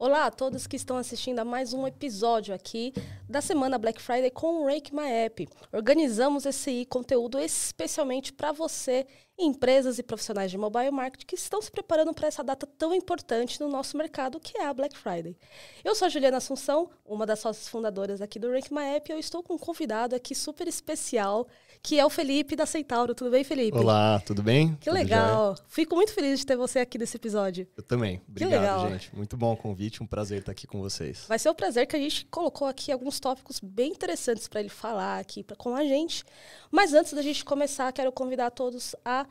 Olá a todos que estão assistindo a mais um episódio aqui da semana Black Friday com o Rank My App. Organizamos esse conteúdo especialmente para você, empresas e profissionais de mobile marketing que estão se preparando para essa data tão importante no nosso mercado, que é a Black Friday. Eu sou a Juliana Assunção, uma das sócias fundadoras aqui do Rank My App, e eu estou com um convidado aqui super especial que é o Felipe da Centauro. Tudo bem, Felipe? Olá, tudo bem? Que tudo legal. Fico muito feliz de ter você aqui nesse episódio. Eu também. Obrigado, que legal. gente. Muito bom o convite, um prazer estar aqui com vocês. Vai ser um prazer que a gente colocou aqui alguns tópicos bem interessantes para ele falar aqui pra, com a gente. Mas antes da gente começar, quero convidar todos a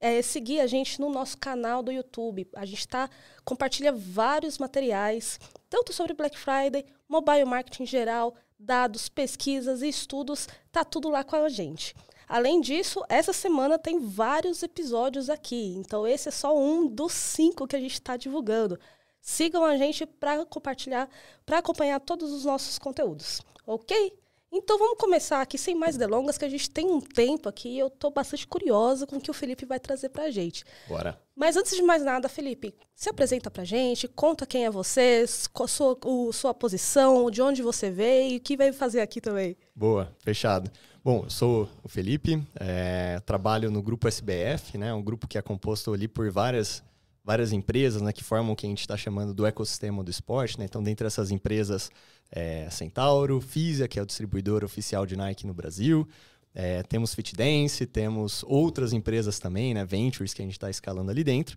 é, seguir a gente no nosso canal do YouTube. A gente está compartilha vários materiais, tanto sobre Black Friday, mobile marketing em geral, dados, pesquisas e estudos, tá tudo lá com a gente. Além disso, essa semana tem vários episódios aqui, então esse é só um dos cinco que a gente está divulgando. Sigam a gente para compartilhar, para acompanhar todos os nossos conteúdos, ok? Então vamos começar aqui sem mais delongas, que a gente tem um tempo aqui e eu estou bastante curiosa com o que o Felipe vai trazer para a gente. Bora. Mas antes de mais nada, Felipe, se apresenta para a gente, conta quem é você, qual sua, o, sua posição, de onde você veio e o que vai fazer aqui também. Boa, fechado. Bom, eu sou o Felipe, é, trabalho no grupo SBF, né, um grupo que é composto ali por várias várias empresas né, que formam o que a gente está chamando do ecossistema do esporte. Né? Então, dentre essas empresas, é, Centauro, Fisia, que é o distribuidor oficial de Nike no Brasil, é, temos FitDance, temos outras empresas também, né, Ventures, que a gente está escalando ali dentro.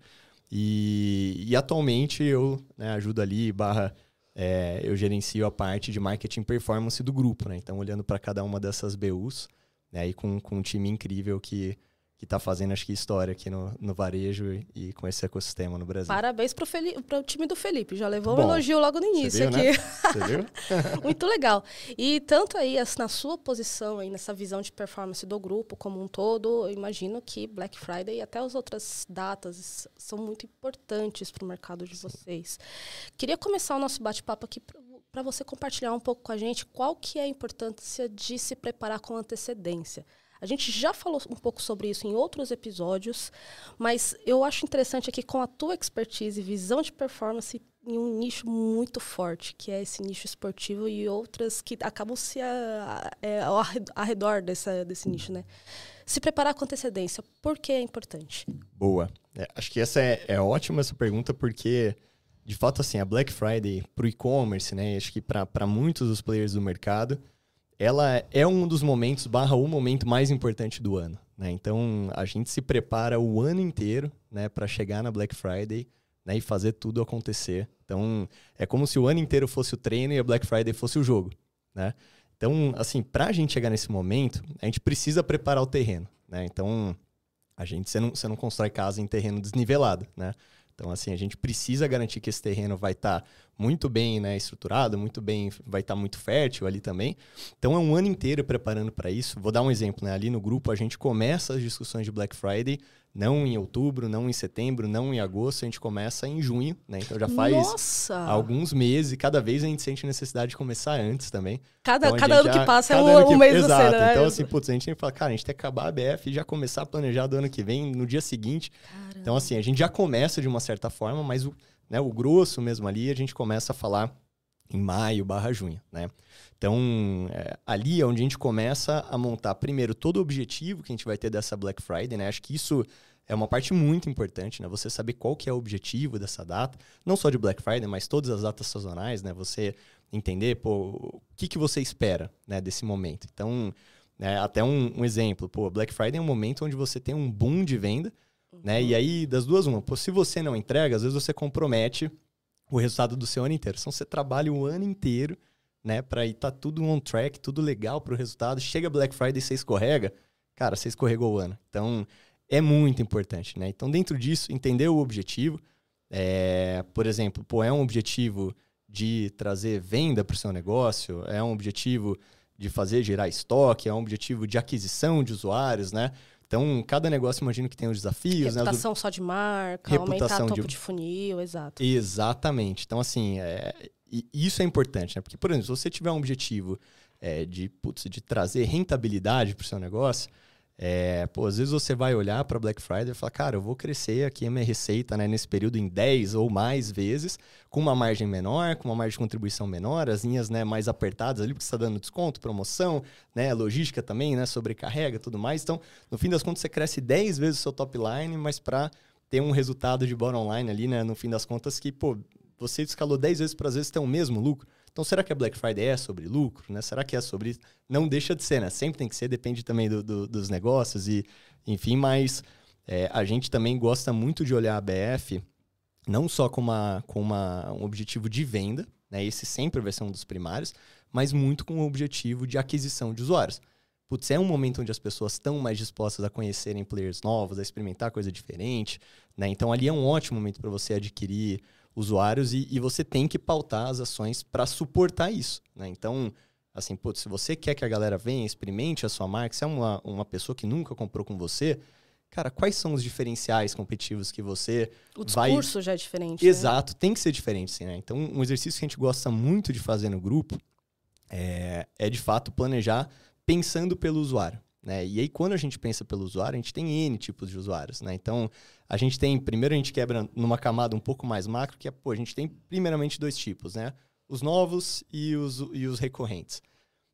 E, e atualmente eu né, ajudo ali, barra, é, eu gerencio a parte de marketing performance do grupo. Né? Então, olhando para cada uma dessas BUs, né, e com, com um time incrível que que está fazendo, acho que, história aqui no, no varejo e, e, com esse ecossistema no Brasil. Parabéns para o time do Felipe. Já levou Bom, um elogio logo no início viu, aqui. Né? Você viu? Muito legal. E tanto aí, na sua posição, aí, nessa visão de performance do grupo como um todo, eu imagino que Black Friday e até as outras datas são muito importantes para o mercado de Sim. vocês. Queria começar o nosso bate-papo aqui para você compartilhar um pouco com a gente qual que é a importância de se preparar com antecedência. A gente já falou um pouco sobre isso em outros episódios, mas eu acho interessante aqui com a tua expertise e visão de performance em um nicho muito forte, que é esse nicho esportivo e outras que acabam se a, é, ao arredor dessa, desse nicho, né? Se preparar com antecedência, por que é importante? Boa. É, acho que essa é, é ótima essa pergunta, porque, de fato, assim, a Black Friday para o e-commerce, né? Acho que para muitos dos players do mercado, ela é um dos momentos, barra o momento mais importante do ano. Né? Então, a gente se prepara o ano inteiro né, para chegar na Black Friday né, e fazer tudo acontecer. Então, é como se o ano inteiro fosse o treino e a Black Friday fosse o jogo. Né? Então, assim, para a gente chegar nesse momento, a gente precisa preparar o terreno. Né? Então, a gente, você não, você não constrói casa em terreno desnivelado, né? Então, assim, a gente precisa garantir que esse terreno vai estar tá muito bem né, estruturado, muito bem, vai estar tá muito fértil ali também. Então, é um ano inteiro preparando para isso. Vou dar um exemplo, né? Ali no grupo, a gente começa as discussões de Black Friday não em outubro, não em setembro, não em agosto, a gente começa em junho, né? Então já faz Nossa! alguns meses cada vez a gente sente necessidade de começar antes também. Cada, então, cada ano já, que passa é um, que, mês Exato. Você, né? Então, assim, putz, a gente tem que falar, cara, a gente tem que acabar a BF e já começar a planejar do ano que vem, no dia seguinte. Caramba. Então, assim, a gente já começa de uma certa forma, mas o, né, o grosso mesmo ali, a gente começa a falar em maio barra junho, né? Então, é, ali é onde a gente começa a montar, primeiro, todo o objetivo que a gente vai ter dessa Black Friday, né? Acho que isso é uma parte muito importante, né? Você saber qual que é o objetivo dessa data, não só de Black Friday, mas todas as datas sazonais, né? Você entender, pô, o que, que você espera né, desse momento. Então, né, até um, um, exemplo, pô, Black Friday é um momento onde você tem um boom de venda, uhum. né? E aí, das duas, uma, pô, se você não entrega, às vezes você compromete o resultado do seu ano inteiro. Então, você trabalha o ano inteiro, né, para ir tá tudo on track, tudo legal para o resultado. Chega Black Friday e você escorrega, cara, você escorregou o ano. Então, é muito importante, né? Então, dentro disso, entender o objetivo. É, por exemplo, pô, é um objetivo de trazer venda para o seu negócio, é um objetivo de fazer gerar estoque, é um objetivo de aquisição de usuários, né? Então, cada negócio, imagino que tem os desafios. Né? Reputação né? só de marca, Reputação aumentar topo de... de funil, exato. Exatamente. Então, assim, é... isso é importante, né? Porque, por exemplo, se você tiver um objetivo é, de, putz, de trazer rentabilidade para o seu negócio, É, pô, às vezes você vai olhar para Black Friday e falar, cara, eu vou crescer aqui a minha receita né, nesse período em 10 ou mais vezes, com uma margem menor, com uma margem de contribuição menor, as linhas né, mais apertadas ali, porque você está dando desconto, promoção, né, logística também, né, sobrecarrega tudo mais. Então, no fim das contas, você cresce 10 vezes o seu top line, mas para ter um resultado de bottom line ali, né, no fim das contas, que, pô, você escalou 10 vezes para às vezes ter o mesmo lucro. Então, será que a Black Friday é sobre lucro? Né? Será que é sobre? Não deixa de ser, né? Sempre tem que ser, depende também do, do, dos negócios e, enfim, mas é, a gente também gosta muito de olhar a BF não só com, uma, com uma, um objetivo de venda, né? Esse sempre vai ser um dos primários, mas muito com o objetivo de aquisição de usuários. Putz, é um momento onde as pessoas estão mais dispostas a conhecerem players novos, a experimentar coisa diferente, né? Então ali é um ótimo momento para você adquirir usuários e, e você tem que pautar as ações para suportar isso. Né? Então, assim, putz, se você quer que a galera venha, experimente a sua marca, se é uma, uma pessoa que nunca comprou com você, cara, quais são os diferenciais competitivos que você o vai... O discurso já é diferente. Né? Exato, né? tem que ser diferente, sim, né? Então, um exercício que a gente gosta muito de fazer no grupo é, é de fato, planejar pensando pelo usuário. Né? E aí, quando a gente pensa pelo usuário, a gente tem N tipos de usuários. Né? Então, a gente tem, primeiro a gente quebra numa camada um pouco mais macro, que é, pô, a gente tem primeiramente dois tipos, né? Os novos e os, e os recorrentes.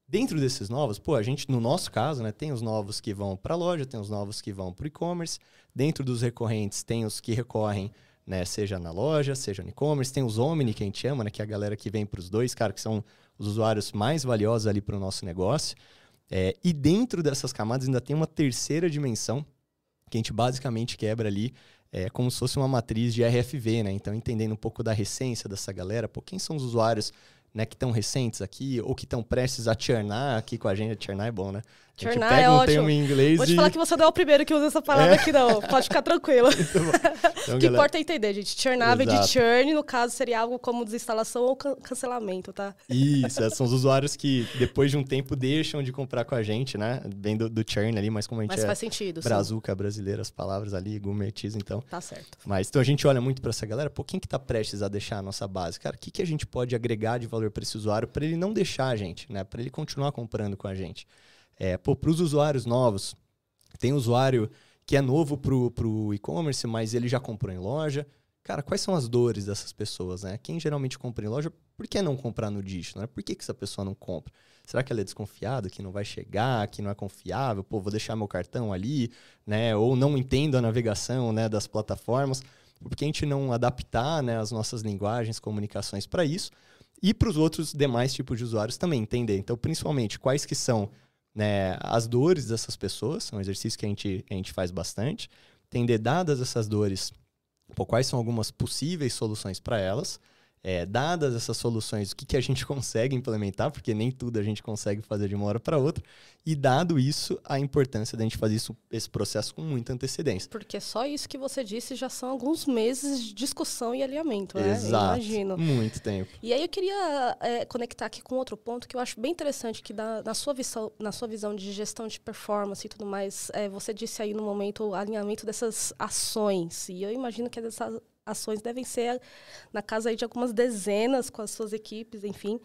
Dentro desses novos, pô, a gente, no nosso caso, né, tem os novos que vão para a loja, tem os novos que vão para o e-commerce. Dentro dos recorrentes, tem os que recorrem, né, seja na loja, seja no e-commerce. Tem os Omni, que a gente chama, né, que é a galera que vem para os dois, cara, que são os usuários mais valiosos ali para o nosso negócio. É, e dentro dessas camadas ainda tem uma terceira dimensão, que a gente basicamente quebra ali é, como se fosse uma matriz de RFV, né? Então, entendendo um pouco da recência dessa galera, pô, quem são os usuários né, que estão recentes aqui ou que estão prestes a churnar aqui com a gente. Churnar é bom, né? Churnar pega é um ótimo. termo em inglês Vou te falar que você não é o primeiro que usa essa palavra é? aqui, não. Pode ficar tranquilo. Então, o que galera... importa é entender, gente. Churnar vem de churn, no caso, seria algo como desinstalação ou can cancelamento, tá? Isso, são os usuários que depois de um tempo deixam de comprar com a gente, né? Vem do, do churn ali, mas como a gente mas é faz sentido, brazuca brasileira, as palavras ali, gumetiza, então... Tá certo. Mas então a gente olha muito para essa galera, pô, quem que tá prestes a deixar a nossa base? Cara, o que, que a gente pode agregar de valor para esse usuário para ele não deixar a gente, né? Para ele continuar comprando com a gente. É, para os usuários novos, tem usuário que é novo para o e-commerce, mas ele já comprou em loja. Cara, quais são as dores dessas pessoas, né? Quem geralmente compra em loja, por que não comprar no digital? Né? Por que, que essa pessoa não compra? Será que ela é desconfiada, que não vai chegar, que não é confiável? Pô, vou deixar meu cartão ali, né? Ou não entendo a navegação né, das plataformas. Por que a gente não adaptar né, as nossas linguagens, comunicações para isso? E para os outros demais tipos de usuários também entender. Então, principalmente, quais que são né, as dores dessas pessoas, são um exercício que a gente, a gente faz bastante. Entender, dadas essas dores, pô, quais são algumas possíveis soluções para elas é, dadas essas soluções, o que, que a gente consegue implementar, porque nem tudo a gente consegue fazer de uma hora para outra, e dado isso, a importância da gente fazer isso, esse processo com muita antecedência. Porque só isso que você disse já são alguns meses de discussão e alinhamento, né? Exato, imagino. Muito tempo. E aí eu queria é, conectar aqui com outro ponto que eu acho bem interessante, que dá, na, sua visão, na sua visão de gestão de performance e tudo mais, é, você disse aí no momento o alinhamento dessas ações, e eu imagino que essas ações devem ser na casa de algumas dezenas com as suas equipes, enfim.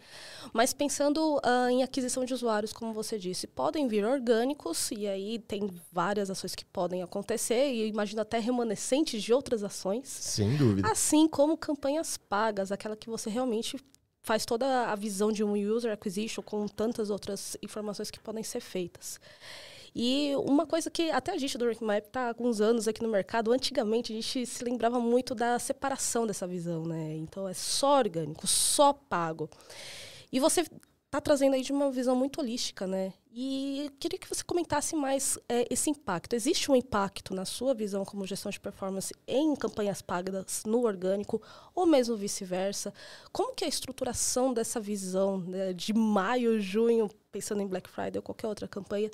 Mas pensando uh, em aquisição de usuários, como você disse, podem vir orgânicos, e aí tem várias ações que podem acontecer, e imagino até remanescentes de outras ações. Sem dúvida. Assim como campanhas pagas, aquela que você realmente faz toda a visão de um user acquisition com tantas outras informações que podem ser feitas. E uma coisa que até a gente do Rank Map está há alguns anos aqui no mercado, antigamente a gente se lembrava muito da separação dessa visão, né? Então é só orgânico, só pago. E você está trazendo aí de uma visão muito holística, né? E queria que você comentasse mais é, esse impacto. Existe um impacto na sua visão como gestão de performance em campanhas pagas no orgânico ou mesmo vice-versa? Como que é a estruturação dessa visão né, de maio, junho, pensando em Black Friday ou qualquer outra campanha,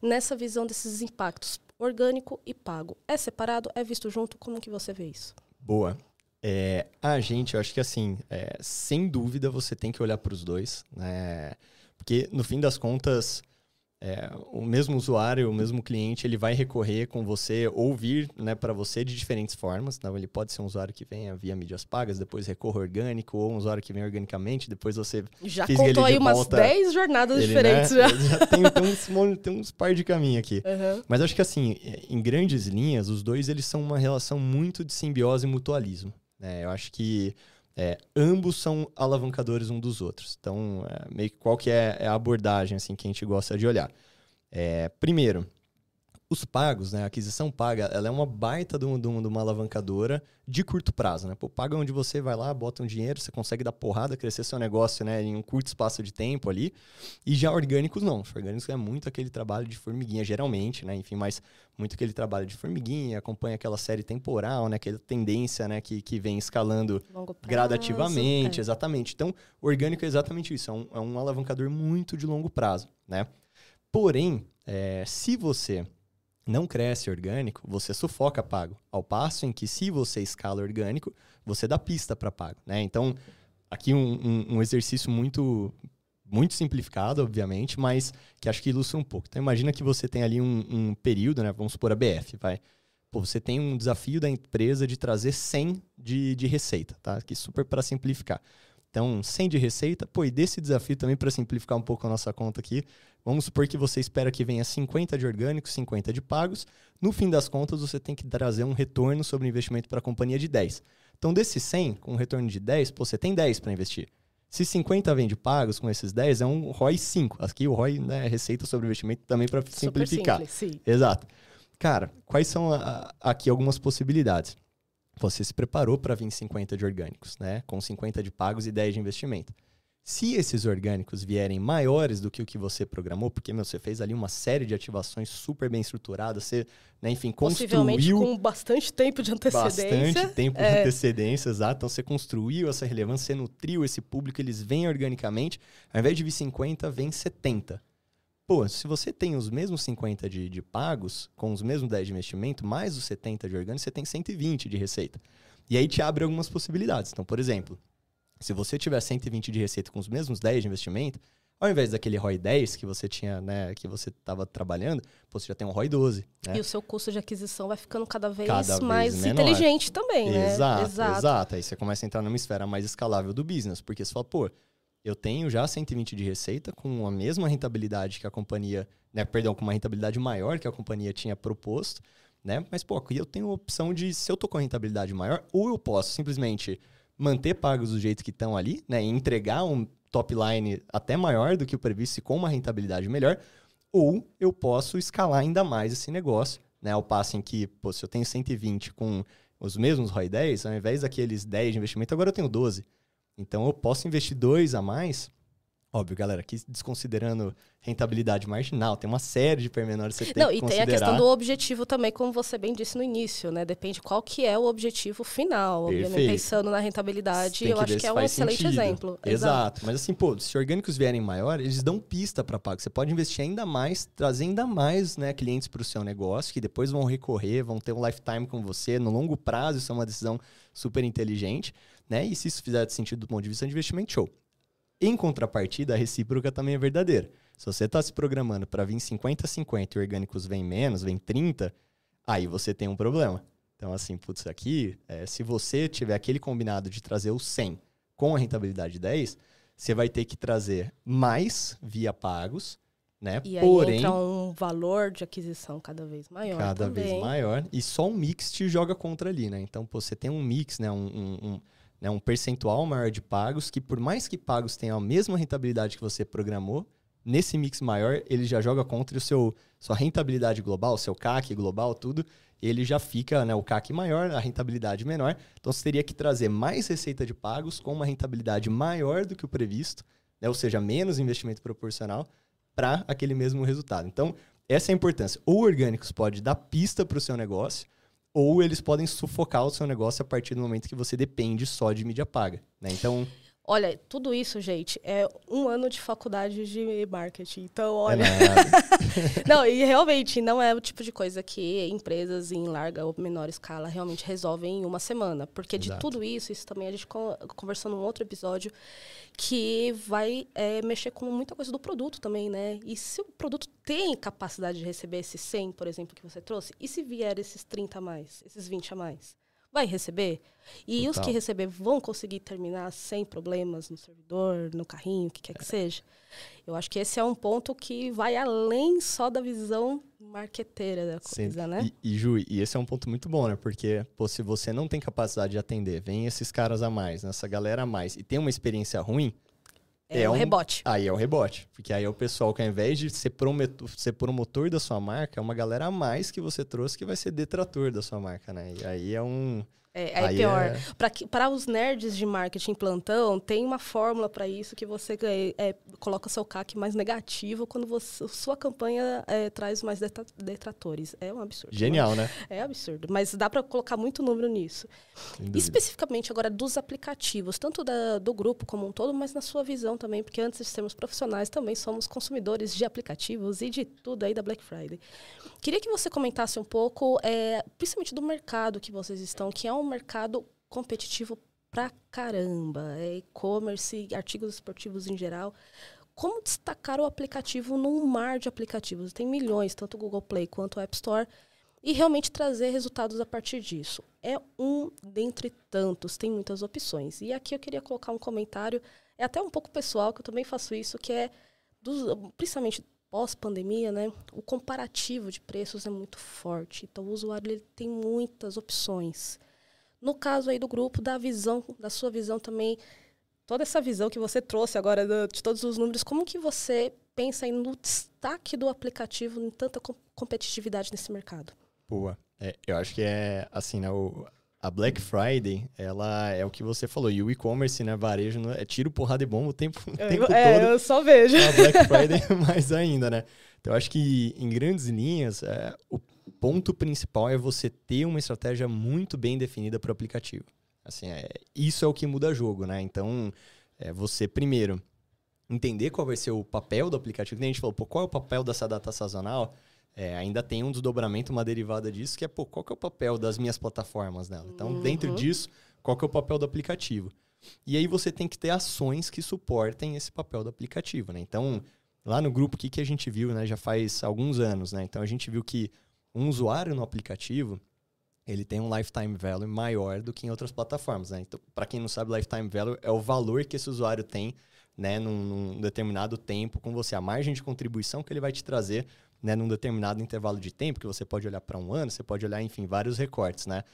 nessa visão desses impactos orgânico e pago. É separado? É visto junto? Como que você vê isso? Boa. É, a gente, eu acho que assim, é, sem dúvida você tem que olhar para os dois, né? Porque no fim das contas, é, o mesmo usuário, o mesmo cliente, ele vai recorrer com você ou vir né, para você de diferentes formas. Então, ele pode ser um usuário que venha via mídias pagas, depois recorra orgânico, ou um usuário que vem organicamente, depois você Já contou aí umas 10 jornadas ele, diferentes. Né? Já tem, tem, uns, tem uns par de caminho aqui. Uhum. Mas acho que assim, em grandes linhas, os dois eles são uma relação muito de simbiose e mutualismo. Né? Eu acho que é, ambos são alavancadores um dos outros. Então, é, meio que qual que é, é, a abordagem assim, que a gente gosta de olhar? É, primeiro, os pagos, né? A aquisição paga, ela é uma baita de, um, de, uma alavancadora de curto prazo, né? Pô, paga onde você vai lá, bota um dinheiro, você consegue dar porrada, crescer seu negócio, né? Em um curto espaço de tempo ali. E já orgânicos não. Os orgânicos é muito aquele trabalho de formiguinha, geralmente, né? Enfim, mas muito aquele trabalho de formiguinha, acompanha aquela série temporal, né? Aquela tendência, né? Que, que vem escalando prazo, gradativamente, é. exatamente. Então, orgânico é exatamente isso. É um, é um alavancador muito de longo prazo, né? Porém, é, se você não cresce orgânico, você sufoca pago. Ao passo em que, se você escala orgânico, você dá pista para pago. Né? Então, aqui um, um, um, exercício muito, muito simplificado, obviamente, mas que acho que ilustra um pouco. Então, imagina que você tem ali um, um período, né? vamos supor a BF, vai. Pô, você tem um desafio da empresa de trazer 100 de, de receita, tá? Aqui super para simplificar. Então, 100 de receita, pô, e desse desafio também, para simplificar um pouco a nossa conta aqui, vamos supor que você espera que venha 50 de orgânicos, 50 de pagos. No fim das contas, você tem que trazer um retorno sobre o investimento para a companhia de 10. Então, desses 100, com um retorno de 10, pô, você tem 10 para investir. Se 50 vem de pagos com esses 10, é um ROI 5. Aqui o ROI né, é receita sobre investimento também para simplificar. Simples, sim. Exato. Cara, quais são a, aqui algumas possibilidades? você se preparou para vir 50 de orgânicos, né? Com 50 de pagos e 10 de investimento. Se esses orgânicos vierem maiores do que o que você programou, porque meu, você fez ali uma série de ativações super bem estruturadas, você, né, enfim, construiu com bastante tempo de antecedência. Bastante tempo é. de antecedência, exato. Então você construiu essa relevância, você nutriu esse público, eles vêm organicamente. Ao invés de vir 50, vem 70. Pô, se você tem os mesmos 50 de, de pagos, com os mesmos 10 de investimento, mais os 70 de orgânico, você tem 120 de receita. E aí te abre algumas possibilidades. Então, por exemplo, se você tiver 120 de receita com os mesmos 10 de investimento, ao invés daquele ROI 10 que você tinha, né, que você estava trabalhando, você já tem um ROI 12. Né? E o seu custo de aquisição vai ficando cada vez cada mais vez inteligente também, né? Exato, exato, exato. Aí você começa a entrar numa esfera mais escalável do business, porque você fala, pô, eu tenho já 120 de receita com a mesma rentabilidade que a companhia, né, perdão, com uma rentabilidade maior que a companhia tinha proposto, né? Mas pô, aqui eu tenho a opção de se eu tô com a rentabilidade maior, ou eu posso simplesmente manter pagos do jeito que estão ali, né, e entregar um top line até maior do que o previsto e com uma rentabilidade melhor, ou eu posso escalar ainda mais esse negócio, né, ao passo em que, pô, se eu tenho 120 com os mesmos ROI 10, ao invés daqueles 10 de investimento, agora eu tenho 12. Então eu posso investir dois a mais. Óbvio, galera, aqui desconsiderando rentabilidade marginal, tem uma série de pormenores que você tem Não, que considerar. E tem a questão do objetivo também, como você bem disse no início, né? Depende qual que é o objetivo final. Perfeito. Obviamente, pensando na rentabilidade, eu acho que é um excelente sentido. exemplo. Exato. Exato. Mas assim, pô, se orgânicos vierem maior, eles dão pista para pago. Você pode investir ainda mais, trazer ainda mais né, clientes para o seu negócio, que depois vão recorrer, vão ter um lifetime com você. No longo prazo, isso é uma decisão super inteligente. Né? E se isso fizer sentido do ponto de vista de investimento, show. Em contrapartida, a recíproca também é verdadeira. Se você está se programando para vir 50-50 e orgânicos vem menos, vem 30, aí você tem um problema. Então, assim, putz, aqui, é, se você tiver aquele combinado de trazer o 100 com a rentabilidade 10, você vai ter que trazer mais via pagos, né? E Porém, entra um valor de aquisição cada vez maior Cada também. vez maior. E só um mix te joga contra ali, né? Então, pô, você tem um mix, né? um, um, um né, um percentual maior de pagos, que por mais que pagos tenham a mesma rentabilidade que você programou, nesse mix maior, ele já joga contra o seu sua rentabilidade global, seu CAC global, tudo, ele já fica, né, o CAC maior, a rentabilidade menor. Então você teria que trazer mais receita de pagos com uma rentabilidade maior do que o previsto, né, ou seja, menos investimento proporcional para aquele mesmo resultado. Então, essa é a importância. O orgânicos pode dar pista para o seu negócio, ou eles podem sufocar o seu negócio a partir do momento que você depende só de mídia paga. Né? Então. Olha, tudo isso, gente, é um ano de faculdade de marketing. Então, olha. É não, e realmente não é o tipo de coisa que empresas em larga ou menor escala realmente resolvem em uma semana. Porque Exato. de tudo isso, isso também a gente conversou num outro episódio, que vai é, mexer com muita coisa do produto também, né? E se o produto tem capacidade de receber esses 100, por exemplo, que você trouxe, e se vier esses 30 a mais, esses 20 a mais? Vai receber. E Total. os que receber vão conseguir terminar sem problemas no servidor, no carrinho, o que quer que é. seja. Eu acho que esse é um ponto que vai além só da visão marqueteira da coisa, Sim. né? E, e, Ju, e esse é um ponto muito bom, né? Porque pô, se você não tem capacidade de atender, vem esses caras a mais, essa galera a mais, e tem uma experiência ruim, é, é um, rebote. Aí é o rebote. Porque aí é o pessoal que, ao invés de ser promotor, ser promotor da sua marca, é uma galera a mais que você trouxe que vai ser detrator da sua marca, né? E aí é um. É, aí, aí pior. É... Para os nerds de marketing plantão, tem uma fórmula para isso que você é, é, coloca seu CAC mais negativo quando você, sua campanha é, traz mais detratores. É um absurdo. Genial, né? É absurdo. Mas dá para colocar muito número nisso. Especificamente agora dos aplicativos, tanto da, do grupo como um todo, mas na sua visão também, porque antes de sermos profissionais, também somos consumidores de aplicativos e de tudo aí da Black Friday. Queria que você comentasse um pouco, é, principalmente do mercado que vocês estão, que é um mercado competitivo pra caramba. É e-commerce, artigos esportivos em geral. Como destacar o aplicativo num mar de aplicativos? Tem milhões, tanto o Google Play quanto o App Store, e realmente trazer resultados a partir disso. É um dentre tantos, tem muitas opções. E aqui eu queria colocar um comentário, é até um pouco pessoal, que eu também faço isso, que é, dos, principalmente pós-pandemia, né, o comparativo de preços é muito forte. Então, o usuário ele tem muitas opções. No caso aí do grupo, da visão, da sua visão também, toda essa visão que você trouxe agora de todos os números, como que você pensa aí no destaque do aplicativo em tanta competitividade nesse mercado? Boa. É, eu acho que é assim, né? O, a Black Friday, ela é o que você falou. E o e-commerce, né? Varejo, é tiro, porrada e bomba o tempo, o tempo é, todo. eu só vejo. A Black Friday mais ainda, né? Então, eu acho que, em grandes linhas, é, o ponto principal é você ter uma estratégia muito bem definida para o aplicativo. Assim, é, isso é o que muda jogo, né? Então, é você, primeiro, entender qual vai ser o papel do aplicativo. Que a gente falou, pô, qual é o papel dessa data sazonal? É, ainda tem um desdobramento, uma derivada disso, que é, pô, qual que é o papel das minhas plataformas nela? Então, uhum. dentro disso, qual que é o papel do aplicativo? E aí você tem que ter ações que suportem esse papel do aplicativo, né? Então, lá no grupo, o que, que a gente viu, né? Já faz alguns anos, né? Então, a gente viu que um usuário no aplicativo, ele tem um lifetime value maior do que em outras plataformas, né? Então, para quem não sabe, lifetime value é o valor que esse usuário tem, né, num, num, determinado tempo com você, a margem de contribuição que ele vai te trazer, né, num determinado intervalo de tempo, que você pode olhar para um ano, você pode olhar, enfim, vários recortes, né?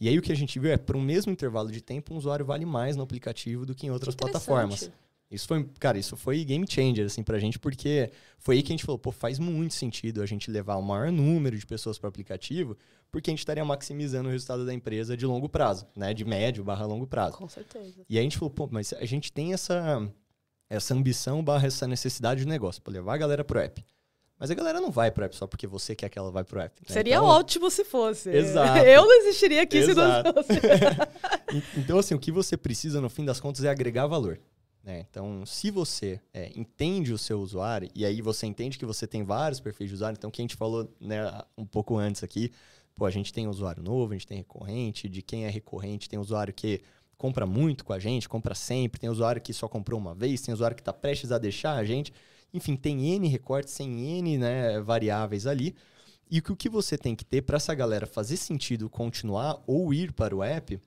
E aí o que a gente viu é, para um mesmo intervalo de tempo, um usuário vale mais no aplicativo do que em outras plataformas. Isso foi, cara, isso foi game changer, assim, pra gente, porque foi aí que a gente falou, pô, faz muito sentido a gente levar o maior número de pessoas para o aplicativo, porque a gente estaria maximizando o resultado da empresa de longo prazo, né? De médio barra longo prazo. Com certeza. E aí a gente falou, pô, mas a gente tem essa, essa ambição barra essa necessidade de negócio, para levar a galera pro app. Mas a galera não vai pro app só porque você quer que ela vá pro app. Né? Seria então, ótimo se fosse. Exato. Eu não existiria aqui Exato. se não fosse. então, assim, o que você precisa, no fim das contas, é agregar valor. Né? Então, se você é, entende o seu usuário, e aí você entende que você tem vários perfis de usuário, então, que a gente falou né, um pouco antes aqui, pô, a gente tem usuário novo, a gente tem recorrente, de quem é recorrente, tem usuário que compra muito com a gente, compra sempre, tem usuário que só comprou uma vez, tem usuário que está prestes a deixar a gente. Enfim, tem N recortes, tem N né, variáveis ali. E o que você tem que ter para essa galera fazer sentido continuar ou ir para o app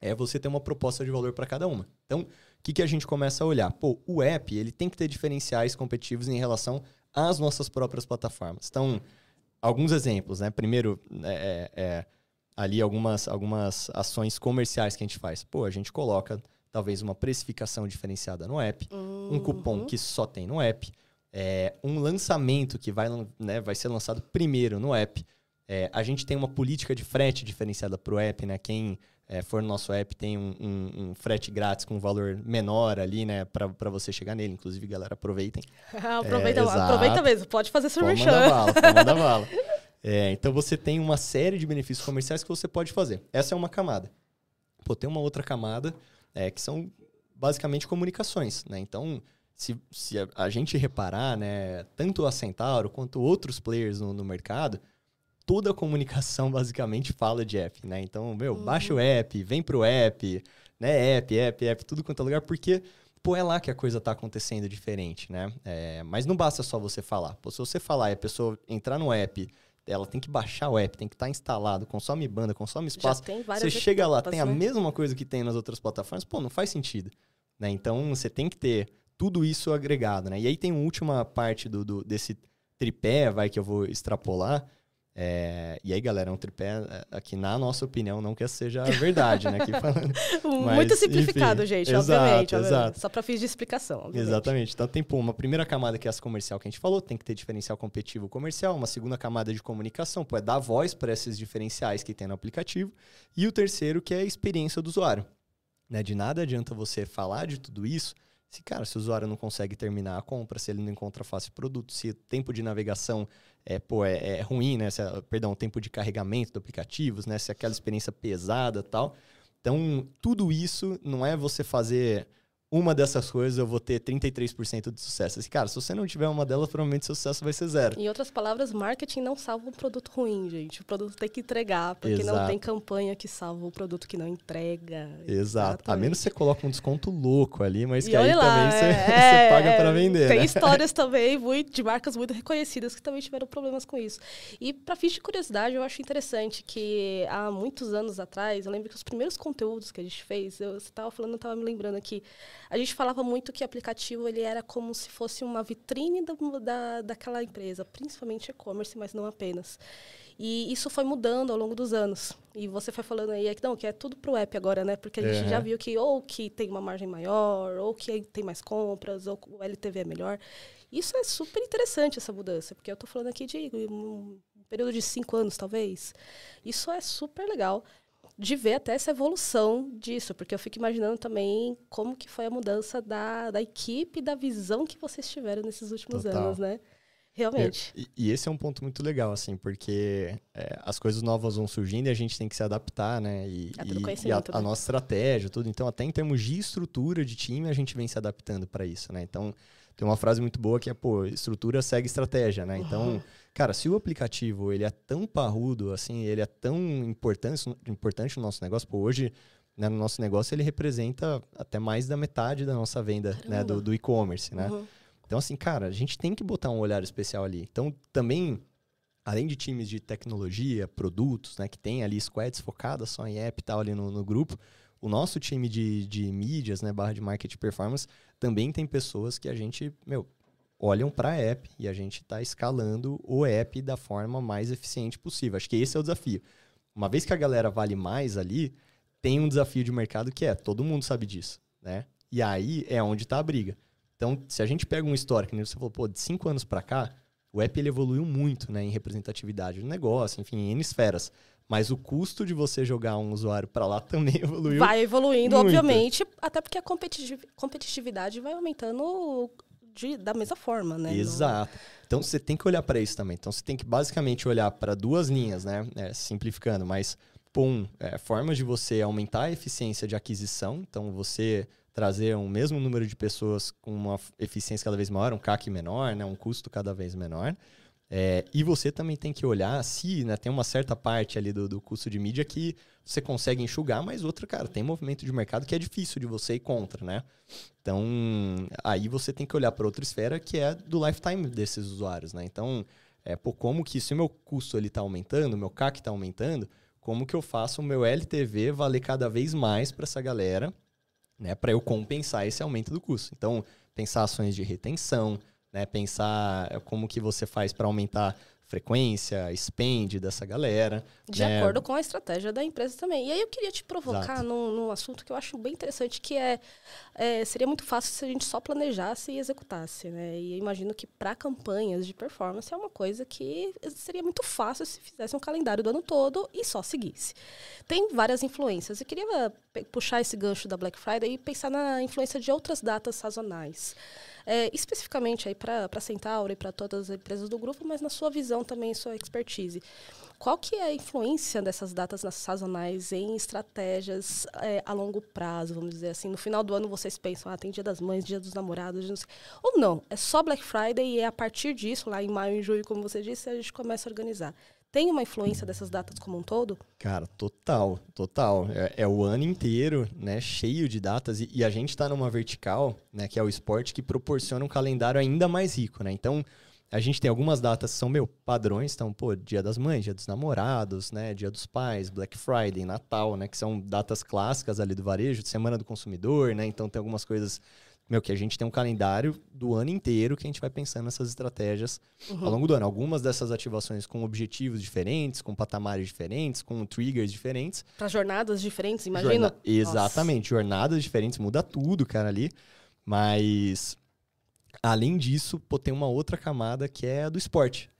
é você ter uma proposta de valor para cada uma. Então, que, que a gente começa a olhar? Pô, o app ele tem que ter diferenciais competitivos em relação às nossas próprias plataformas. Então, alguns exemplos, né? Primeiro, é, é, é, ali algumas, algumas ações comerciais que a gente faz. Pô, a gente coloca talvez uma precificação diferenciada no app, uhum. um cupom que só tem no app, é, um lançamento que vai, né, vai ser lançado primeiro no app. É, a gente tem uma política de frete diferenciada para o app, né? Quem é, for no nosso app, tem um, um, um, frete grátis com um valor menor ali, né? para você chegar nele. Inclusive, galera, aproveitem. aproveita, é, aproveita mesmo, pode fazer seu merchan. Manda bala, manda bala. É, então, você tem uma série de benefícios comerciais que você pode fazer. Essa é uma camada. Pô, tem uma outra camada, é, que são basicamente comunicações, né? Então, se, se a, a, gente reparar, né, tanto a Centauro quanto outros players no, no, mercado, toda a comunicação basicamente fala de app, né? Então, meu, uhum. baixa o app, vem pro app, né? App, app, app, tudo quanto é lugar, porque pô, é lá que a coisa tá acontecendo diferente, né? É, mas não basta só você falar. Pô, se você falar e a pessoa entrar no app, ela tem que baixar o app, tem que estar tá instalado, consome banda, consome espaço. você chega lá, tem a mesma coisa que tem nas outras plataformas, pô, não faz sentido. Né? Então, você tem que ter tudo isso agregado, né? E aí tem uma última parte do, do desse tripé, vai, que eu vou extrapolar, é, e aí, galera, é um tripé é, aqui, na nossa opinião, não que seja verdade, né? Aqui falando. Mas, Muito simplificado, enfim, gente, exato, obviamente. Exato. Só para fins de explicação. Obviamente. Exatamente. Então, tem pô, uma primeira camada que é essa comercial que a gente falou, tem que ter diferencial competitivo comercial. Uma segunda camada de comunicação, pô, é dar voz para esses diferenciais que tem no aplicativo. E o terceiro, que é a experiência do usuário. Né? De nada adianta você falar de tudo isso se, cara, se o usuário não consegue terminar a compra, se ele não encontra fácil produto, se o tempo de navegação é, pô, é, é ruim, né? Se, perdão, o tempo de carregamento do aplicativos, né? Se é aquela experiência pesada tal. Então, tudo isso não é você fazer uma dessas coisas eu vou ter 33% de sucesso. Assim, cara, se você não tiver uma delas, provavelmente seu sucesso vai ser zero. Em outras palavras, marketing não salva um produto ruim, gente. O produto tem que entregar, porque Exato. não tem campanha que salva o produto que não entrega. Exato. Exatamente. A menos que você coloque um desconto louco ali, mas e que aí lá, também você, é, você paga para vender. Tem né? histórias também muito, de marcas muito reconhecidas que também tiveram problemas com isso. E para fins de curiosidade, eu acho interessante que há muitos anos atrás, eu lembro que os primeiros conteúdos que a gente fez, eu, você estava falando, eu estava me lembrando aqui, a gente falava muito que o aplicativo ele era como se fosse uma vitrine do, da, daquela empresa, principalmente e-commerce, mas não apenas. E isso foi mudando ao longo dos anos. E você foi falando aí que não, que é tudo pro app agora, né? Porque a gente uhum. já viu que ou que tem uma margem maior, ou que tem mais compras, ou o LTV é melhor. Isso é super interessante essa mudança, porque eu estou falando aqui de um período de cinco anos, talvez. Isso é super legal de ver até essa evolução disso, porque eu fico imaginando também como que foi a mudança da, da equipe, da visão que vocês tiveram nesses últimos Total. anos, né? Realmente. E, e, esse é um ponto muito legal, assim, porque é, as coisas novas vão surgindo e a gente tem que se adaptar, né? E, é e, e a, a, né? nossa estratégia, tudo. Então, até em termos de estrutura de time, a gente vem se adaptando para isso, né? Então, tem uma frase muito boa que é, pô, estrutura segue estratégia, né? Então, uhum. Cara, se o aplicativo ele é tão parrudo, assim, ele é tão importante, importante no nosso negócio, pô, hoje, né, no nosso negócio, ele representa até mais da metade da nossa venda, né, do, do e-commerce, né? Uhum. Então, assim, cara, a gente tem que botar um olhar especial ali. Então, também, além de times de tecnologia, produtos, né, que tem ali squads focadas só em app e tal ali no, no grupo, o nosso time de, de mídias, né, barra de marketing performance, também tem pessoas que a gente, meu, olham para a app e a gente está escalando o app da forma mais eficiente possível. Acho que esse é o desafio. Uma vez que a galera vale mais ali, tem um desafio de mercado que é, todo mundo sabe disso, né? E aí é onde está a briga. Então, se a gente pega um histórico, né, você falou, pô, de cinco anos para cá, o app ele evoluiu muito, né, em representatividade do negócio, enfim, em N esferas. Mas o custo de você jogar um usuário para lá também evoluiu. Vai evoluindo, muito. obviamente, até porque a competitividade vai aumentando de, da mesma forma, né? Exato. Então você tem que olhar para isso também. Então você tem que basicamente olhar para duas linhas, né? É, simplificando, mas um, é, formas de você aumentar a eficiência de aquisição. Então você trazer um mesmo número de pessoas com uma eficiência cada vez maior, um CAC menor, né? Um custo cada vez menor. É, e você também tem que olhar se né, tem uma certa parte ali do, do, custo de mídia que você consegue enxugar, mas outra, cara, tem movimento de mercado que é difícil de você ir contra, né? Então, aí você tem que olhar para outra esfera que é do lifetime desses usuários, né? Então, é, pô, como que se o meu custo está aumentando, o meu CAC está aumentando, como que eu faço o meu LTV valer cada vez mais para essa galera, né? Para eu compensar esse aumento do custo. Então, pensar ações de retenção, né? Pensar como que você faz para aumentar frequência, spend dessa galera. De né? acordo com a estratégia da empresa também. E aí eu queria te provocar num, num, assunto que eu acho bem interessante, que é, é, seria muito fácil se a gente só planejasse e executasse, né? E eu imagino que para campanhas de performance é uma coisa que seria muito fácil se fizesse um calendário do ano todo e só seguisse. Tem várias influências. Eu queria puxar esse gancho da Black Friday e pensar na influência de outras datas sazonais. É, especificamente aí para a Centauro e para todas as empresas do grupo, mas na sua visão também, sua expertise. Qual que é a influência dessas datas sazonais em estratégias é, a longo prazo, vamos dizer assim? No final do ano vocês pensam, ah, tem dia das mães, dia dos namorados, não sei. ou não, é só Black Friday e é a partir disso, lá em maio e junho, como você disse, a gente começa a organizar. Tem uma influência dessas datas como um todo? Cara, total, total. É, é o ano inteiro, né, cheio de datas e, e a gente está numa vertical, né, que é o esporte que proporciona um calendário ainda mais rico, né? Então, a gente tem algumas datas que são, meu, padrões. Então, pô, Dia das Mães, Dia dos Namorados, né? Dia dos Pais, Black Friday, Natal, né? Que são datas clássicas ali do varejo, Semana do Consumidor, né? Então, tem algumas coisas, meu, que a gente tem um calendário do ano inteiro que a gente vai pensando nessas estratégias uhum. ao longo do ano. Algumas dessas ativações com objetivos diferentes, com patamares diferentes, com triggers diferentes. Para jornadas diferentes, imagina? Jorna... Exatamente. Jornadas diferentes, muda tudo, cara, ali. Mas Além disso, pô, tem uma outra camada que é a do esporte.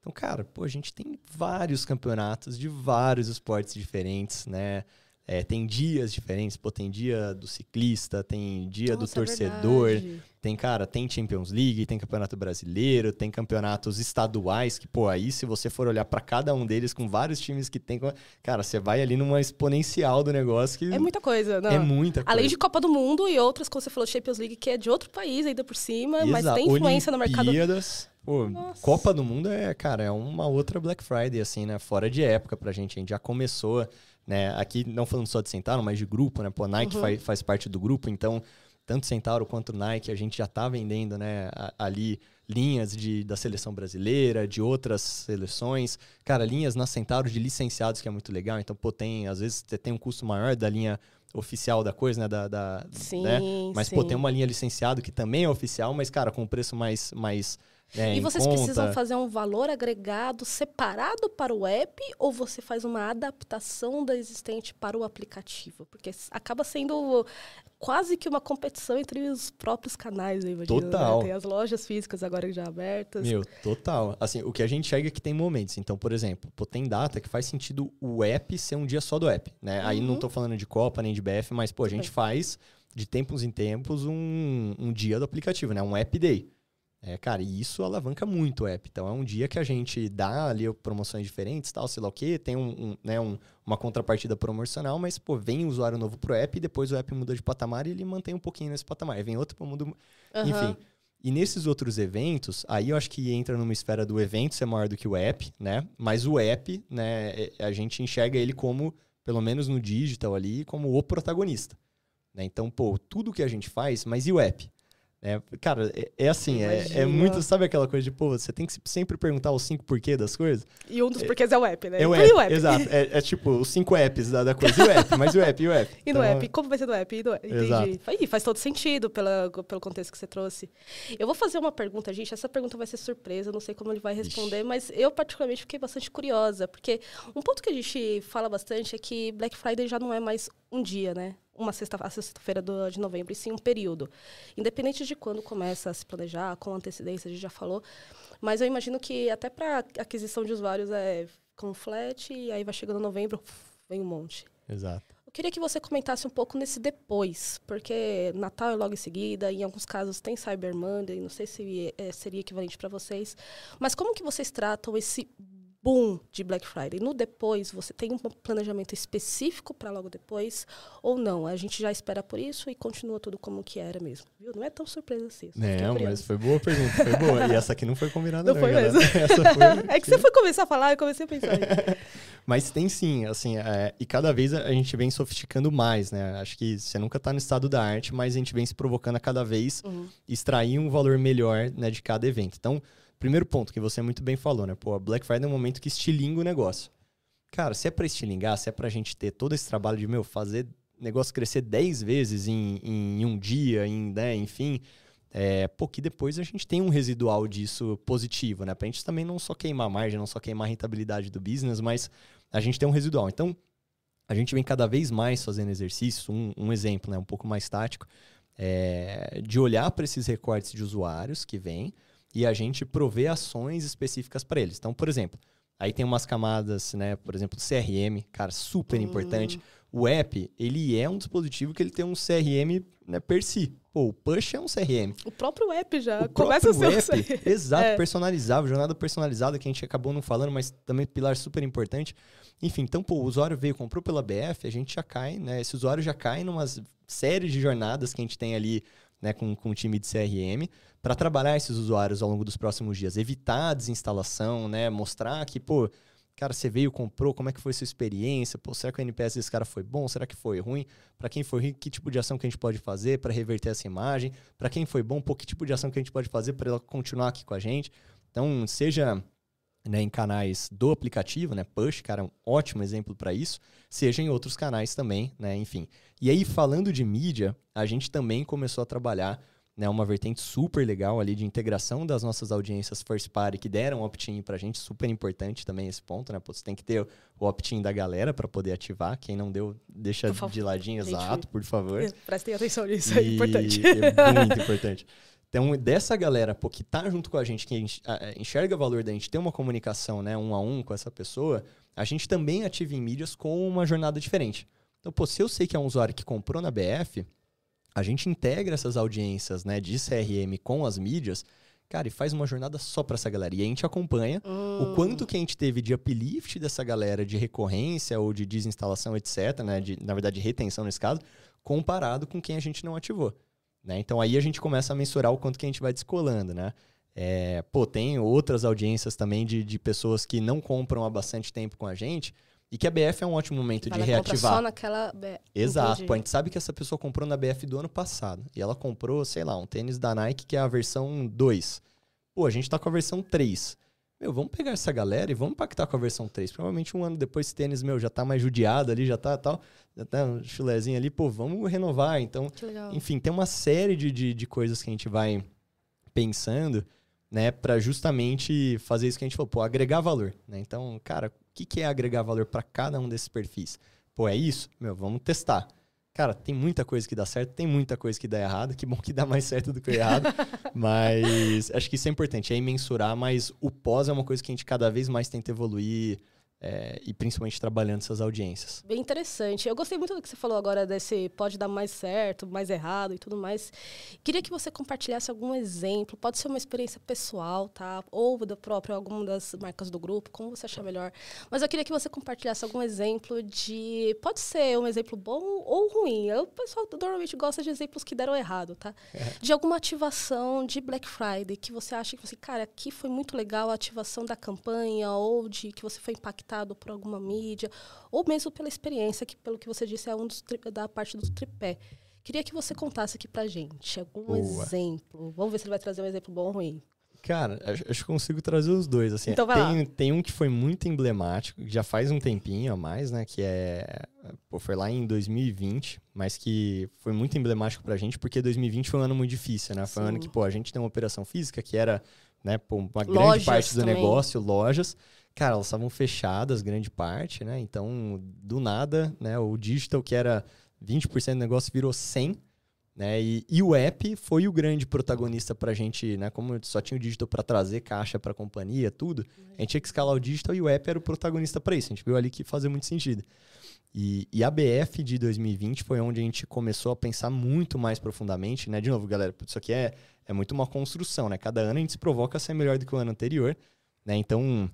Então, cara, pô, a gente tem vários campeonatos de vários esportes diferentes, né? É, tem dias diferentes, pô, tem dia do ciclista, tem dia Nossa, do é torcedor, tem, cara, tem Champions League, tem Campeonato Brasileiro, tem campeonatos estaduais, que, pô, aí se você for olhar para cada um deles com vários times que tem, cara, você vai ali numa exponencial do negócio que... É muita coisa, não? É muita coisa. Além de Copa do Mundo e outras, como você falou, Champions League, que é de outro país ainda por cima, Exato. mas tem influência Olimpíadas, no mercado... Pô, Nossa. Copa do Mundo é, cara, é uma outra Black Friday, assim, né? Fora de época pra gente. A gente já começou né? Aqui, não falando só de Centauro, mas de grupo, né? Pô, a Nike uhum. faz, faz parte do grupo, então, tanto Centauro quanto Nike, a gente já tá vendendo, né? Ali linhas de, da seleção brasileira, de outras seleções. Cara, linhas na Centauro de licenciados, que é muito legal. Então, pô, tem, às vezes você tem um custo maior da linha oficial da coisa, né? Da, da sim, né? Mas, sim. pô, tem uma linha licenciado que também é oficial, mas, cara, com preço mais, mais é, e vocês conta. precisam fazer um valor agregado separado para o app ou você faz uma adaptação da existente para o aplicativo? Porque acaba sendo quase que uma competição entre os próprios canais, aí, imagino, né? Total. Né? Tem as lojas físicas agora já abertas. Meu, total. Assim, o que a gente chega é que tem momentos. Então, por exemplo, pô, tem data que faz sentido o app ser um dia só do app, né? Uhum. Aí não estou falando de Copa nem de BF, mas, pô, a gente faz de tempos em tempos um, um dia do aplicativo, né? Um app day. É, cara, e isso alavanca muito o app. Então, é um dia que a gente dá ali promoções diferentes, tal, sei lá o quê, tem um, um né, um, uma contrapartida promocional, mas, pô, vem um usuário novo pro app, e depois o app muda de patamar e ele mantém um pouquinho nesse patamar. Aí vem outro, pô, muda... Uhum. Enfim. E nesses outros eventos, aí eu acho que entra numa esfera do evento ser maior do que o app, né? Mas o app, né, é, a gente enxerga ele como, pelo menos no digital ali, como o protagonista. Né? Então, pô, tudo que a gente faz, mas e o app? É, cara, é, é assim, é, é, muito, sabe aquela coisa de, pô, você tem que sempre perguntar os cinco porquês das coisas? E um dos é, porquês é o app, né? É o app, o app. exato. É, é, tipo, os cinco apps da, da coisa. E o app, mas e o app, e o app? E no então, app, como vai ser do app? E do, entendi. Faz, faz todo sentido pela, pelo contexto que você trouxe. Eu vou fazer uma pergunta, gente, essa pergunta vai ser surpresa, não sei como ele vai responder, Ixi. mas eu particularmente fiquei bastante curiosa, porque um ponto que a gente fala bastante é que Black Friday já não é mais um dia, né? Uma sexta, a sexta-feira de novembro, e sim um período. Independente de quando começa a se planejar, com antecedência, a gente já falou. Mas eu imagino que até para aquisição de usuários é com flat, e aí vai chegando novembro, vem um monte. Exato. Eu queria que você comentasse um pouco nesse depois, porque Natal é logo em seguida, em alguns casos tem Cyber Monday, não sei se é, seria equivalente para vocês. Mas como que vocês tratam esse boom de Black Friday. No depois, você tem um planejamento específico para logo depois ou não? A gente já espera por isso e continua tudo como que era mesmo. Viu? Não é tão surpresa assim. Não, mas foi boa pergunta, foi boa. E essa aqui não foi combinada não. Não foi mesmo. Foi... é que você foi começar a falar e eu comecei a pensar. mas tem sim, assim, é, e cada vez a gente vem sofisticando mais, né? Acho que você nunca está no estado da arte, mas a gente vem se provocando a cada vez uhum. extrair um valor melhor né, de cada evento. Então, Primeiro ponto que você muito bem falou, né? Pô, a Black Friday é um momento que estilinga o negócio. Cara, se é para estilingar, se é pra gente ter todo esse trabalho de, meu, fazer negócio crescer 10 vezes em, em um dia, em, né, enfim, é, pô, que depois a gente tem um residual disso positivo, né? Pra gente também não só queimar margem, não só queimar a rentabilidade do business, mas a gente tem um residual. Então, a gente vem cada vez mais fazendo exercício, um, um exemplo, né, um pouco mais tático, é, de olhar para esses recortes de usuários que vêm, e a gente provê ações específicas para eles. Então, por exemplo, Aí tem umas camadas, né? Por exemplo, CRM, cara, super importante. Hum. O app, ele é um dispositivo que ele tem um CRM né, per si. Pô, o Push é um CRM. O próprio app já o começa a ser app, um CRM. Exato, é. personalizável, jornada personalizada, que a gente acabou não falando, mas também pilar super importante. Enfim, então, pô, o usuário veio, comprou pela BF, a gente já cai, né? Esse usuário já cai numa série de jornadas que a gente tem ali né, com, com o time de CRM, para trabalhar esses usuários ao longo dos próximos dias, evitar a desinstalação, né, mostrar que, pô, Cara, você veio, comprou, como é que foi sua experiência? Pô, será que o NPS desse cara foi bom? Será que foi ruim? Para quem foi ruim, que tipo de ação que a gente pode fazer para reverter essa imagem? Para quem foi bom, pô, que tipo de ação que a gente pode fazer para ela continuar aqui com a gente? Então, seja né, em canais do aplicativo, né, Push, cara, é um ótimo exemplo para isso, seja em outros canais também, né, enfim. E aí, falando de mídia, a gente também começou a trabalhar né, uma vertente super legal ali de integração das nossas audiências first party que deram opt-in pra gente, super importante também esse ponto, né? Você tem que ter o opt-in da galera para poder ativar. Quem não deu, deixa de ladinho, gente, exato, por favor. Prestem atenção nisso, é importante. É muito importante. Então, dessa galera pô, que tá junto com a gente, que enxerga o valor da gente ter uma comunicação né, um a um com essa pessoa, a gente também ativa em mídias com uma jornada diferente. Então, pô, se eu sei que é um usuário que comprou na BF, a gente integra essas audiências né, de CRM com as mídias, cara, e faz uma jornada só para essa galera. E a gente acompanha hum. o quanto que a gente teve de uplift dessa galera de recorrência ou de desinstalação, etc., né, de, na verdade, de retenção nesse caso, comparado com quem a gente não ativou. Né? Então aí a gente começa a mensurar o quanto que a gente vai descolando, né? É, pô, tem outras audiências também de, de pessoas que não compram há bastante tempo com a gente, e que a BF é um ótimo momento de reativar. só naquela BF. Exato. Pô, a gente sabe que essa pessoa comprou na BF do ano passado. E ela comprou, sei lá, um tênis da Nike que é a versão 2. Pô, a gente tá com a versão 3. Meu, vamos pegar essa galera e vamos pactar com a versão 3. Provavelmente um ano depois esse tênis, meu, já tá mais judiado ali, já tá tal. Já tá um chulezinho ali. Pô, vamos renovar. Então, enfim, tem uma série de, de, de coisas que a gente vai pensando né, para justamente fazer isso que a gente falou, pô, agregar valor, né? Então, cara, que, que é agregar valor para cada um desses perfis? Pô, é isso? Meu, vamos testar. Cara, tem muita coisa que dá certo, tem muita coisa que dá errado. Que bom que dá mais certo do que errado. mas acho que isso é importante, é mensurar, mas o pós é uma coisa que a gente cada vez mais tenta evoluir é, e principalmente trabalhando essas audiências. Bem interessante. Eu gostei muito do que você falou agora desse pode dar mais certo, mais errado e tudo mais. Queria que você compartilhasse algum exemplo, pode ser uma experiência pessoal, tá? Ou da própria alguma das marcas do grupo, como você achar melhor. Mas eu queria que você compartilhasse algum exemplo de, pode ser um exemplo bom ou ruim. O pessoal normalmente gosta de exemplos que deram errado, tá? É. De alguma ativação de Black Friday que você acha que você, cara, aqui foi muito legal a ativação da campanha ou de que você foi impactado impactado por alguma mídia, ou mesmo pela experiência, que pelo que você disse é um dos da parte do tripé. Queria que você contasse aqui pra gente algum Boa. exemplo. Vamos ver se ele vai trazer um exemplo bom ou ruim. Cara, acho que consigo trazer os dois, assim. Então vai tem, lá. tem um que foi muito emblemático, já faz um tempinho a mais, né? Que é... Pô, foi lá em 2020, mas que foi muito emblemático pra gente, porque 2020 foi um ano muito difícil, né? Foi Sim. um ano que, pô, a gente tem uma operação física que era, né, pô, uma grande lojas parte do também. negócio, lojas. Cara, elas estavam fechadas, grande parte, né? Então, do nada, né? O digital, que era 20% do negócio, virou 100%. Né? E, e, o app foi o grande protagonista para a gente, né? Como só tinha o digital para trazer caixa para companhia, tudo, a gente tinha que escalar o digital e o app era o protagonista para isso. A gente viu ali que fazia muito sentido. E, e, a BF de 2020 foi onde a gente começou a pensar muito mais profundamente, né? De novo, galera, isso aqui é, é muito uma construção, né? Cada ano a gente se provoca a ser melhor do que o ano anterior, né? Então,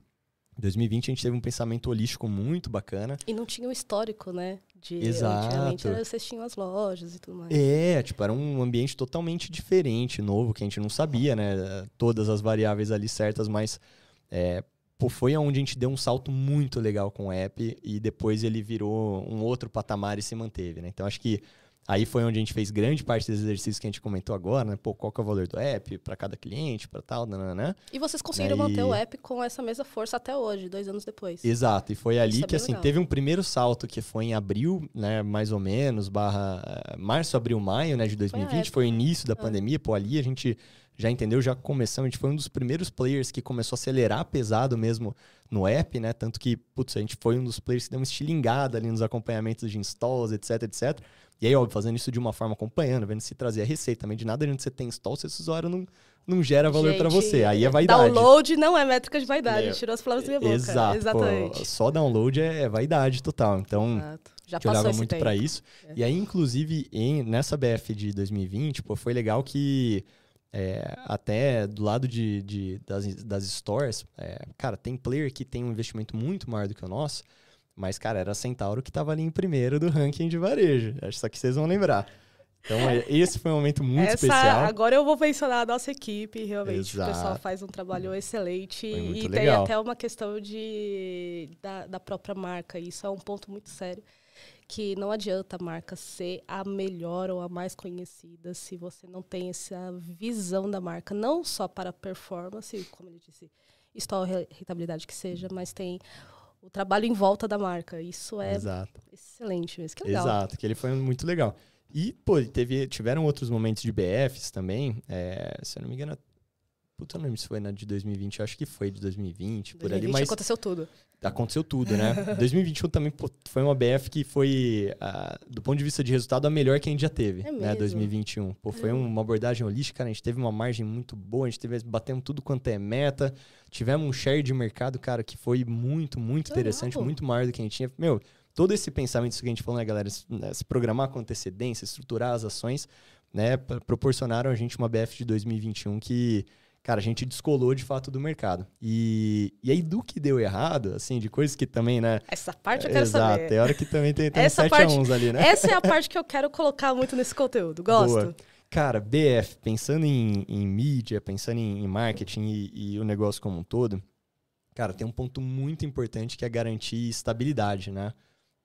2020 a gente teve um pensamento holístico muito bacana. E não tinha o histórico, né? De, Exato. Antigamente era, vocês tinham as lojas e tudo mais. É, tipo, era um ambiente totalmente diferente, novo, que a gente não sabia, né? Todas as variáveis ali certas, mas é, pô, foi onde a gente deu um salto muito legal com o app e depois ele virou um outro patamar e se manteve, né? Então acho que Aí foi onde a gente fez grande parte dos exercícios que a gente comentou agora, né? Pô, qual que é o valor do app para cada cliente, para tal, né? E vocês conseguiram né? manter o app com essa mesma força até hoje, dois anos depois. Exato, e foi ali Isso é que, assim, legal. teve um primeiro salto que foi em abril, né? Mais ou menos, barra eh, março, abril, maio, né? De 2020, foi, foi o início da ah. pandemia. Pô, ali a gente já entendeu, já começamos, a gente foi um dos primeiros players que começou a acelerar pesado mesmo no app, né? Tanto que, putz, a gente foi um dos players que deu uma estilingada ali nos acompanhamentos de installs, etc, etc. E aí, óbvio, fazendo isso de uma forma acompanhando, vendo se trazer a receita também. De nada adianta você ter install se esse usuário não, não gera valor para você. Aí é vaidade. Download não é métrica de vaidade. É. Tirou as palavras da minha boca. Exato. Exatamente. Pô, só download é, é, vaidade total. Então, Exato. Já a gente olhava muito para isso. É. E aí, inclusive, em, nessa BF de 2020, pô, foi legal que é, até do lado de, de das, das stores, é, cara, tem player que tem um investimento muito maior do que o nosso, mas, cara, era a Centauro que estava ali em primeiro do ranking de varejo. Acho só que vocês vão lembrar. Então, é, esse foi um momento muito Essa, especial. Agora eu vou mencionar a nossa equipe, realmente. Exato. O pessoal faz um trabalho excelente. e legal. tem até uma questão de, da, da própria marca. Isso é um ponto muito sério que não adianta a marca ser a melhor ou a mais conhecida se você não tem essa visão da marca, não só para performance, como ele disse, história, rentabilidade que seja, mas tem o trabalho em volta da marca. Isso é Exato. excelente mesmo. Que legal. Exato, que ele foi muito legal. E, pô, teve, tiveram outros momentos de BFs também. É, se eu não me engano, Puta, não lembro se foi na de 2020, acho que foi de 2020, 2020 por ali, mas... aconteceu tudo. Aconteceu tudo, né? 2021 também pô, foi uma BF que foi, uh, do ponto de vista de resultado, a melhor que a gente já teve, é né? 2021. Pô, foi é. uma abordagem holística, né? a gente teve uma margem muito boa, a gente teve, batendo tudo quanto é meta, tivemos um share de mercado, cara, que foi muito, muito interessante, muito maior do que a gente tinha. Meu, todo esse pensamento que a gente falou, né, galera? Se, né, se programar com antecedência, estruturar as ações, né? Proporcionaram a gente uma BF de 2021 que cara, a gente descolou de fato do mercado. E, e aí, do que deu errado, assim, de coisas que também, né? Essa parte eu quero Exato, saber. Exato, é hora que também tem, tem essa 7 parte, a 11 ali, né? Essa é a parte que eu quero colocar muito nesse conteúdo. Gosto. Boa. Cara, BF, pensando em, em mídia, pensando em, em marketing e, e, o negócio como um todo, cara, tem um ponto muito importante que é garantir estabilidade, né?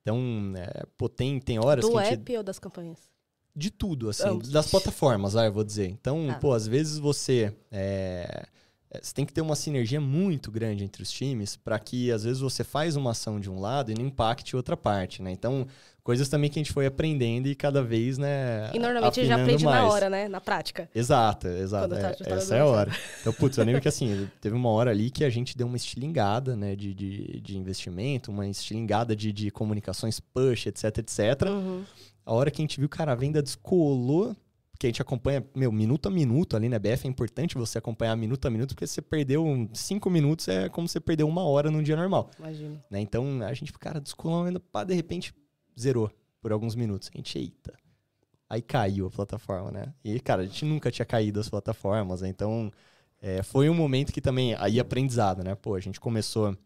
Então, é, pô, tem, tem horas Do que. Do app gente... ou das campanhas? De tudo, assim, oh. das plataformas, ah, eu vou dizer. Então, ah. pô, às vezes você. É, é, você tem que ter uma sinergia muito grande entre os times para que, às vezes, você faz uma ação de um lado e não impacte outra parte, né? Então, coisas também que a gente foi aprendendo e cada vez, né? E normalmente a gente já aprende mais. na hora, né? Na prática. Exato, exato. É, essa é a hora. Então, putz, eu lembro que assim, teve uma hora ali que a gente deu uma estilingada, né? De, de, de investimento, uma estilingada de, de comunicações push, etc, etc. Uhum. A hora que a gente viu, cara, a venda descolou, porque a gente acompanha, meu, minuto a minuto ali na né? BF, é importante você acompanhar minuto a minuto, porque se você perdeu cinco minutos, é como você perdeu uma hora num dia normal. Imagina. Né? Então, a gente, cara, descolou venda, pá, de repente, zerou por alguns minutos. A gente, eita. Aí caiu a plataforma, né? E, cara, a gente nunca tinha caído as plataformas, né? Então, é, foi um momento que também, aí aprendizado, né? Pô, a gente começou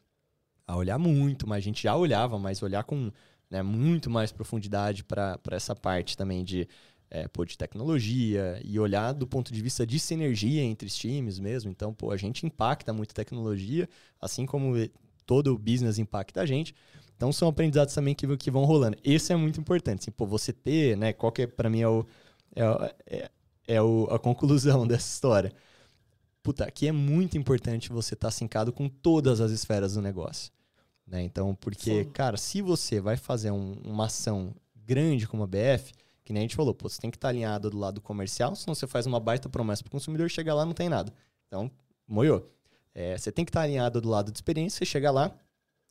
a olhar muito, mas a gente já olhava, mas olhar com né, muito mais profundidade para essa parte também de, é, pô, de tecnologia e olhar do ponto de vista de sinergia entre os times mesmo. Então, pô, a gente impacta muito tecnologia, assim como todo o business impacta a gente. Então, são aprendizados também que, que vão rolando. Esse é muito importante. Assim, pô, você ter, né, qual que é, para mim é, o, é, é, é o, a conclusão dessa história. Puta, aqui é muito importante você estar tá sincado com todas as esferas do negócio. Né? Então, porque, Sim. cara, se você vai fazer um, uma ação grande como a BF, que nem a gente falou, pô, você tem que estar tá alinhado do lado comercial, senão você faz uma baita promessa para o consumidor, chega lá não tem nada. Então, moiou. É, você tem que estar tá alinhado do lado de experiência, você chega lá,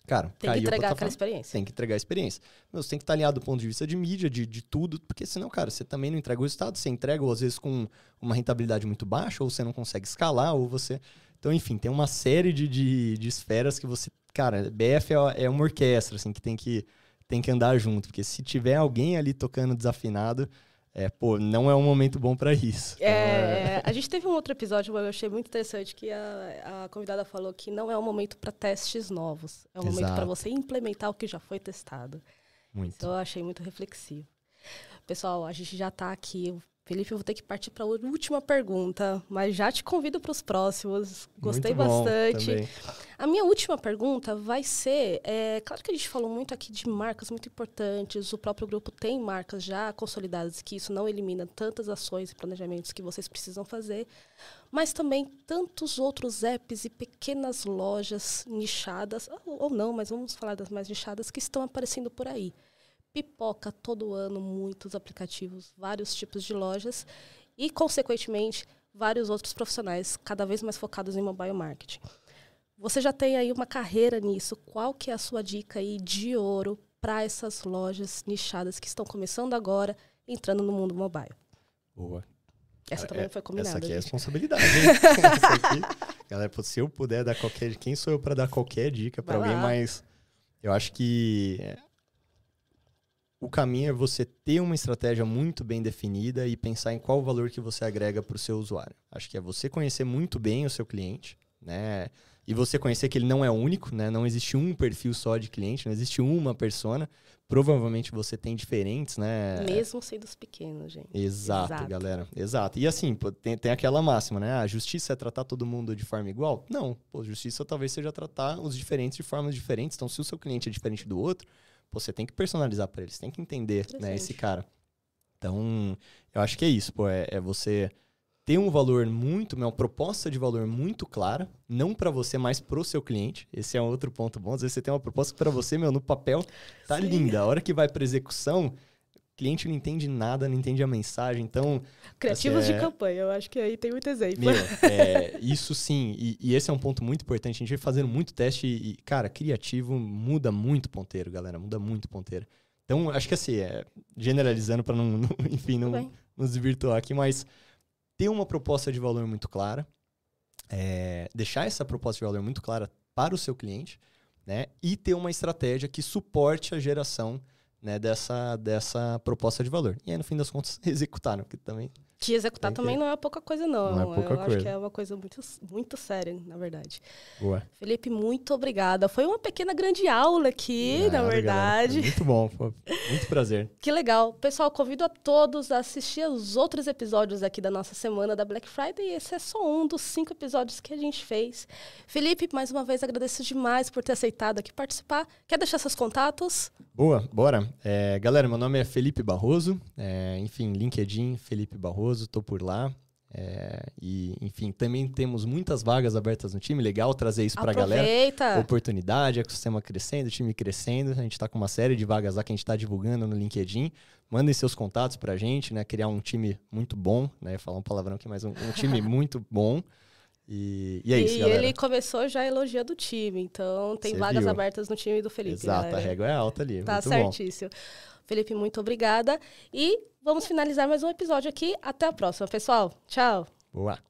cara, tem que entregar aquela experiência. Tem que entregar a experiência. Meu, você tem que estar tá alinhado do ponto de vista de mídia, de, de tudo, porque senão, cara, você também não entrega o resultado, você entrega, ou às vezes com uma rentabilidade muito baixa, ou você não consegue escalar, ou você. Então, enfim, tem uma série de, de, de esferas que você cara, BF é, é uma orquestra, assim, que tem que, tem que andar junto. Porque se tiver alguém ali tocando desafinado, é, pô, não é um momento bom para isso. É, então, é... a gente teve um outro episódio, eu achei muito interessante, que a, a convidada falou que não é um momento para testes novos. É um Exato. momento para você implementar o que já foi testado. Muito. Então, eu achei muito reflexivo. Pessoal, a gente já está aqui Felipe, eu vou ter que partir para a última pergunta, mas já te convido para os próximos. Gostei muito bastante. A minha última pergunta vai ser: é, claro que a gente falou muito aqui de marcas muito importantes, o próprio grupo tem marcas já consolidadas, que isso não elimina tantas ações e planejamentos que vocês precisam fazer, mas também tantos outros apps e pequenas lojas nichadas, ou, ou não, mas vamos falar das mais nichadas, que estão aparecendo por aí pipoca todo ano muitos aplicativos, vários tipos de lojas e, consequentemente, vários outros profissionais cada vez mais focados em mobile marketing. Você já tem aí uma carreira nisso. Qual que é a sua dica aí de ouro para essas lojas nichadas que estão começando agora, entrando no mundo mobile? Boa. Essa também é, foi combinada. Essa aqui gente. é responsabilidade. aqui, galera, se eu puder dar qualquer. Quem sou eu para dar qualquer dica para alguém, mas eu acho que é, o caminho é você ter uma estratégia muito bem definida e pensar em qual valor que você agrega para o seu usuário. Acho que é você conhecer muito bem o seu cliente, né? E você conhecer que ele não é único, né? Não existe um perfil só de cliente, não existe uma persona. Provavelmente você tem diferentes, né? Mesmo sendo os pequenos, gente. Exato, Exato, galera. Exato. E assim, tem, tem aquela máxima, né? A justiça é tratar todo mundo de forma igual? Não. Pô, justiça talvez seja tratar os diferentes de formas diferentes. Então, se o seu cliente é diferente do outro, você tem que personalizar para ele, você tem que entender né, esse cara. Então, eu acho que é isso, pô, é, é você ter um valor muito, uma proposta de valor muito clara, não para você, mas pro seu cliente. Esse é um outro ponto bom. Às vezes você tem uma proposta para você, meu, no papel tá Sim. linda. A hora que vai para execução, cliente não entende nada, não entende a mensagem, então... Criativos assim, é... de campanha, eu acho que aí tem muito exemplo. Meu, é, isso sim, e, e, esse é um ponto muito importante, a gente vai fazendo muito teste e, cara, criativo muda muito ponteiro, galera, muda muito ponteiro. Então, acho que assim, é, generalizando para não, não, enfim, não nos desvirtuar aqui, mas ter uma proposta de valor muito clara, é, deixar essa proposta de valor muito clara para o seu cliente, né? E ter uma estratégia que suporte a geração né, dessa, dessa proposta de valor. E aí, no fim das contas, executaram, que também que executar também não é pouca coisa, não. Não é pouca Eu coisa. acho que é uma coisa muito, muito séria, na verdade. Boa. Felipe, muito obrigada. Foi uma pequena grande aula aqui, na verdade. Muito bom, foi muito prazer. que legal. Pessoal, convido a todos a assistir os outros episódios aqui da nossa semana da Black Friday. Esse é só um dos cinco episódios que a gente fez. Felipe, mais uma vez agradeço demais por ter aceitado aqui participar. Quer deixar seus contatos? Boa, bora. É, galera, meu nome é Felipe Barroso. É, enfim, LinkedIn, Felipe Barroso. Barroso, estou por lá. É, e, enfim, também temos muitas vagas abertas no time. Legal trazer isso para a galera. Oportunidade, ecossistema crescendo, time crescendo. A gente está com uma série de vagas lá que a gente está divulgando no LinkedIn. Mandem seus contatos para a gente, né? Criar um time muito bom, né? Falar um palavrão aqui, mas um, um time muito bom. E, e é isso, e galera. ele começou já elogiando o time, então tem Cê vagas viu? abertas no time do Felipe. Exato, galera. a régua é alta ali. Tá certíssimo. Bom. Felipe, muito obrigada. E vamos finalizar mais um episódio aqui. Até a próxima, pessoal. Tchau. Boa.